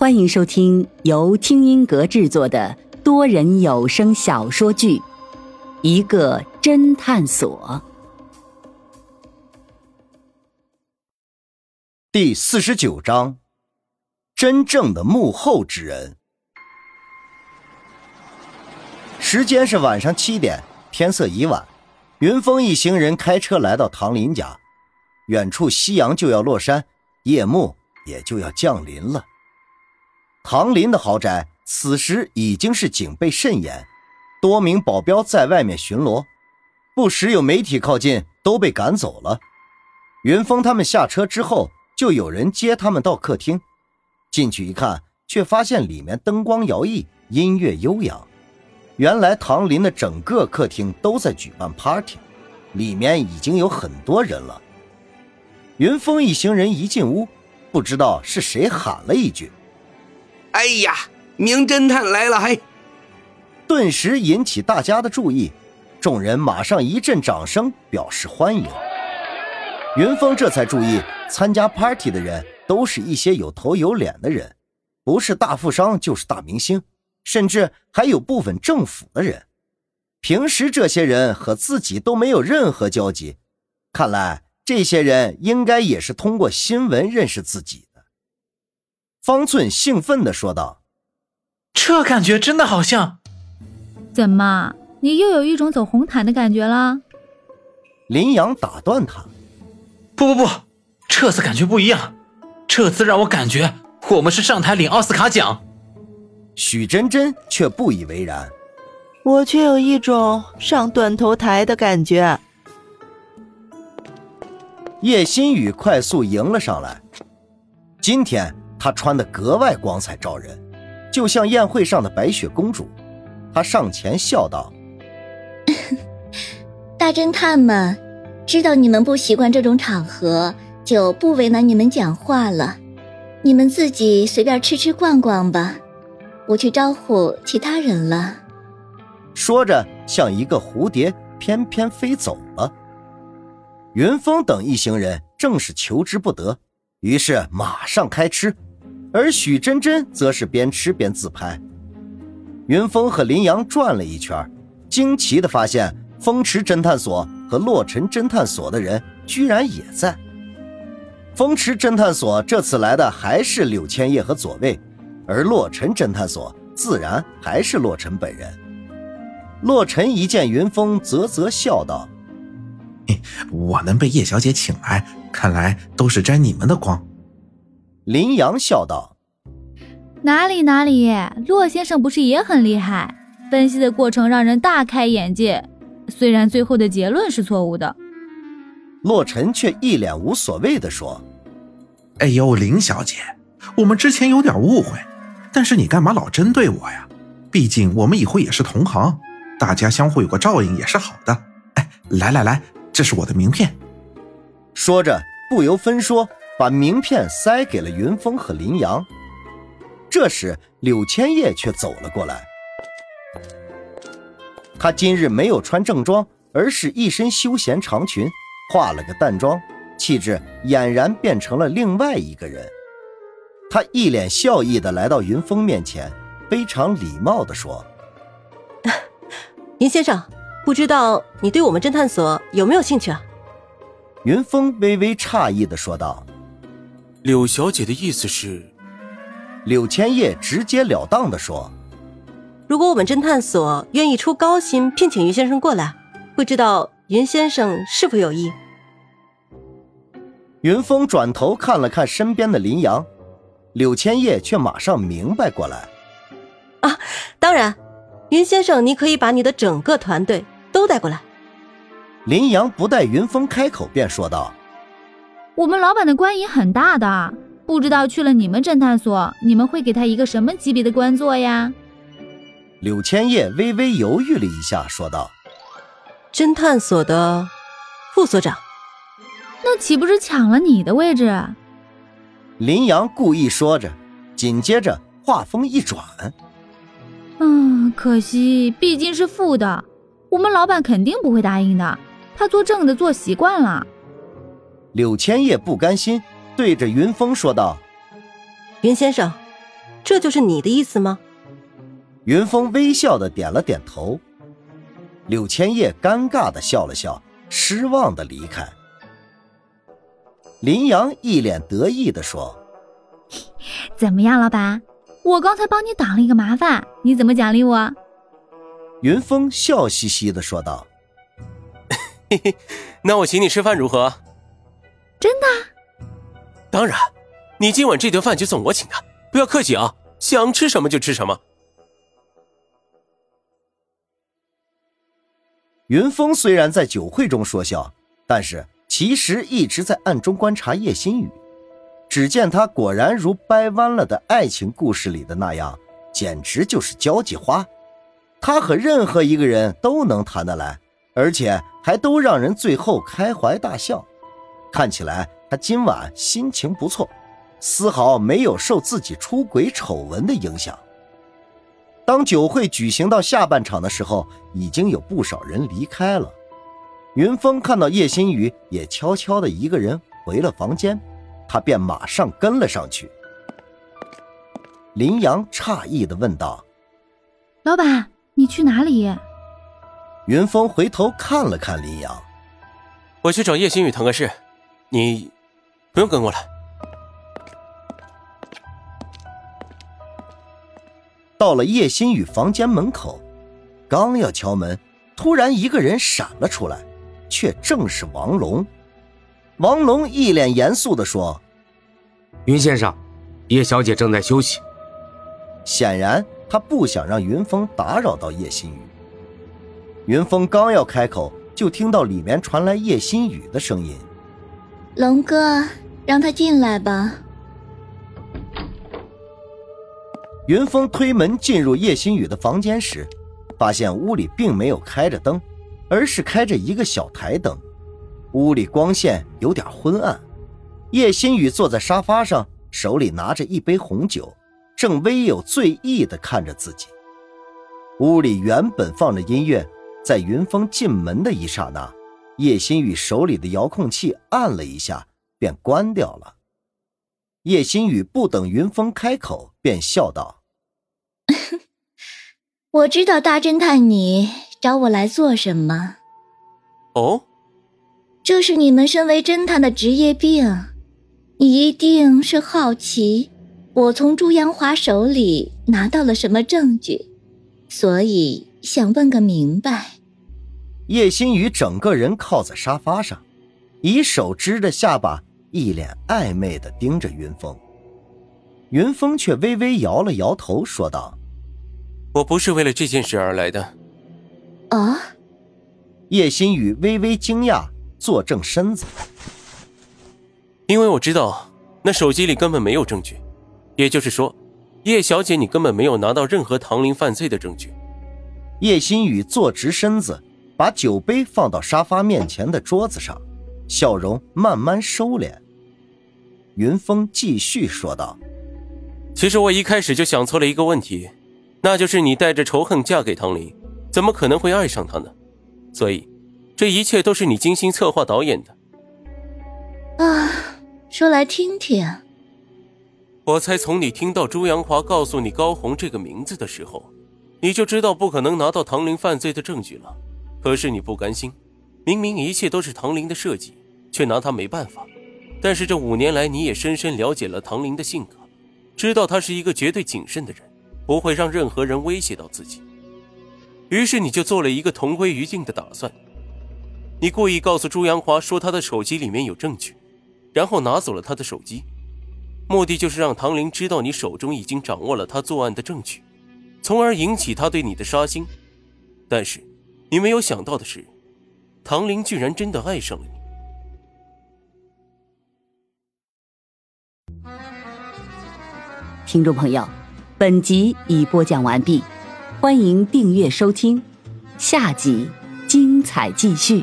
欢迎收听由听音阁制作的多人有声小说剧《一个侦探所》第四十九章：真正的幕后之人。时间是晚上七点，天色已晚。云峰一行人开车来到唐林家，远处夕阳就要落山，夜幕也就要降临了。唐林的豪宅此时已经是警备甚严，多名保镖在外面巡逻，不时有媒体靠近，都被赶走了。云峰他们下车之后，就有人接他们到客厅，进去一看，却发现里面灯光摇曳，音乐悠扬。原来唐林的整个客厅都在举办 party，里面已经有很多人了。云峰一行人一进屋，不知道是谁喊了一句。哎呀，名侦探来了！嘿，顿时引起大家的注意，众人马上一阵掌声表示欢迎。云峰这才注意，参加 party 的人都是一些有头有脸的人，不是大富商就是大明星，甚至还有部分政府的人。平时这些人和自己都没有任何交集，看来这些人应该也是通过新闻认识自己。方寸兴奋的说道：“这感觉真的好像……怎么，你又有一种走红毯的感觉了？”林阳打断他：“不不不，这次感觉不一样，这次让我感觉我们是上台领奥斯卡奖。”许真真却不以为然：“我却有一种上断头台的感觉。”叶新宇快速迎了上来：“今天。”她穿的格外光彩照人，就像宴会上的白雪公主。她上前笑道：“ 大侦探们，知道你们不习惯这种场合，就不为难你们讲话了。你们自己随便吃吃逛逛吧，我去招呼其他人了。”说着，像一个蝴蝶翩翩飞走了。云峰等一行人正是求之不得，于是马上开吃。而许真真则是边吃边自拍。云峰和林阳转了一圈，惊奇的发现风池侦探所和洛尘侦探所的人居然也在。风池侦探所这次来的还是柳千叶和左卫，而洛尘侦探所自然还是洛尘本人。洛尘一见云峰，啧啧笑道：“我能被叶小姐请来，看来都是沾你们的光。”林阳笑道：“哪里哪里，骆先生不是也很厉害？分析的过程让人大开眼界，虽然最后的结论是错误的。”洛尘却一脸无所谓的说：“哎呦，林小姐，我们之前有点误会，但是你干嘛老针对我呀？毕竟我们以后也是同行，大家相互有个照应也是好的。哎，来来来，这是我的名片。”说着不由分说。把名片塞给了云峰和林阳。这时，柳千叶却走了过来。她今日没有穿正装，而是一身休闲长裙，化了个淡妆，气质俨然变成了另外一个人。她一脸笑意的来到云峰面前，非常礼貌的说：“云先生，不知道你对我们侦探所有没有兴趣啊？”云峰微微诧异的说道。柳小姐的意思是，柳千叶直截了当的说：“如果我们侦探所愿意出高薪聘请云先生过来，不知道云先生是否有意？”云峰转头看了看身边的林阳，柳千叶却马上明白过来：“啊，当然，云先生，你可以把你的整个团队都带过来。”林阳不待云峰开口，便说道。我们老板的官瘾很大的，不知道去了你们侦探所，你们会给他一个什么级别的官做呀？柳千叶微微犹豫了一下，说道：“侦探所的副所长，那岂不是抢了你的位置？”林阳故意说着，紧接着话锋一转：“嗯，可惜毕竟是副的，我们老板肯定不会答应的，他做正的做习惯了。”柳千叶不甘心，对着云峰说道：“云先生，这就是你的意思吗？云峰微笑的点了点头。柳千叶尴尬的笑了笑，失望的离开。林阳一脸得意的说：“ 怎么样，老板？我刚才帮你挡了一个麻烦，你怎么奖励我？”云峰笑嘻嘻的说道：“嘿嘿，那我请你吃饭如何？”真的？当然，你今晚这顿饭就算我请的，不要客气啊，想吃什么就吃什么。云峰虽然在酒会中说笑，但是其实一直在暗中观察叶心雨。只见他果然如掰弯了的爱情故事里的那样，简直就是交际花。他和任何一个人都能谈得来，而且还都让人最后开怀大笑。看起来他今晚心情不错，丝毫没有受自己出轨丑闻的影响。当酒会举行到下半场的时候，已经有不少人离开了。云峰看到叶心雨也悄悄的一个人回了房间，他便马上跟了上去。林阳诧异的问道：“老板，你去哪里？”云峰回头看了看林阳：“我去找叶心雨谈个事，你不用跟过来。”到了叶心雨房间门口，刚要敲门，突然一个人闪了出来，却正是王龙。王龙一脸严肃地说：“云先生，叶小姐正在休息。”显然，他不想让云峰打扰到叶心雨。云峰刚要开口，就听到里面传来叶心雨的声音：“龙哥，让他进来吧。”云峰推门进入叶心雨的房间时，发现屋里并没有开着灯，而是开着一个小台灯，屋里光线有点昏暗。叶心雨坐在沙发上，手里拿着一杯红酒，正微有醉意的看着自己。屋里原本放着音乐，在云峰进门的一刹那，叶新宇手里的遥控器按了一下，便关掉了。叶新宇不等云峰开口，便笑道。我知道大侦探你找我来做什么。哦，这是你们身为侦探的职业病。你一定是好奇我从朱阳华手里拿到了什么证据，所以想问个明白。叶心雨整个人靠在沙发上，以手支着下巴，一脸暧昧的盯着云峰。云峰却微微摇了摇头，说道。我不是为了这件事而来的。啊！叶心雨微微惊讶，坐正身子。因为我知道那手机里根本没有证据，也就是说，叶小姐你根本没有拿到任何唐林犯罪的证据。叶心雨坐直身子，把酒杯放到沙发面前的桌子上，笑容慢慢收敛。云峰继续说道：“其实我一开始就想错了一个问题。”那就是你带着仇恨嫁给唐林，怎么可能会爱上他呢？所以，这一切都是你精心策划导演的。啊，说来听听。我猜从你听到朱阳华告诉你高红这个名字的时候，你就知道不可能拿到唐林犯罪的证据了。可是你不甘心，明明一切都是唐林的设计，却拿他没办法。但是这五年来，你也深深了解了唐林的性格，知道他是一个绝对谨慎的人。不会让任何人威胁到自己，于是你就做了一个同归于尽的打算。你故意告诉朱阳华说他的手机里面有证据，然后拿走了他的手机，目的就是让唐林知道你手中已经掌握了他作案的证据，从而引起他对你的杀心。但是，你没有想到的是，唐玲居然真的爱上了你。听众朋友。本集已播讲完毕，欢迎订阅收听，下集精彩继续。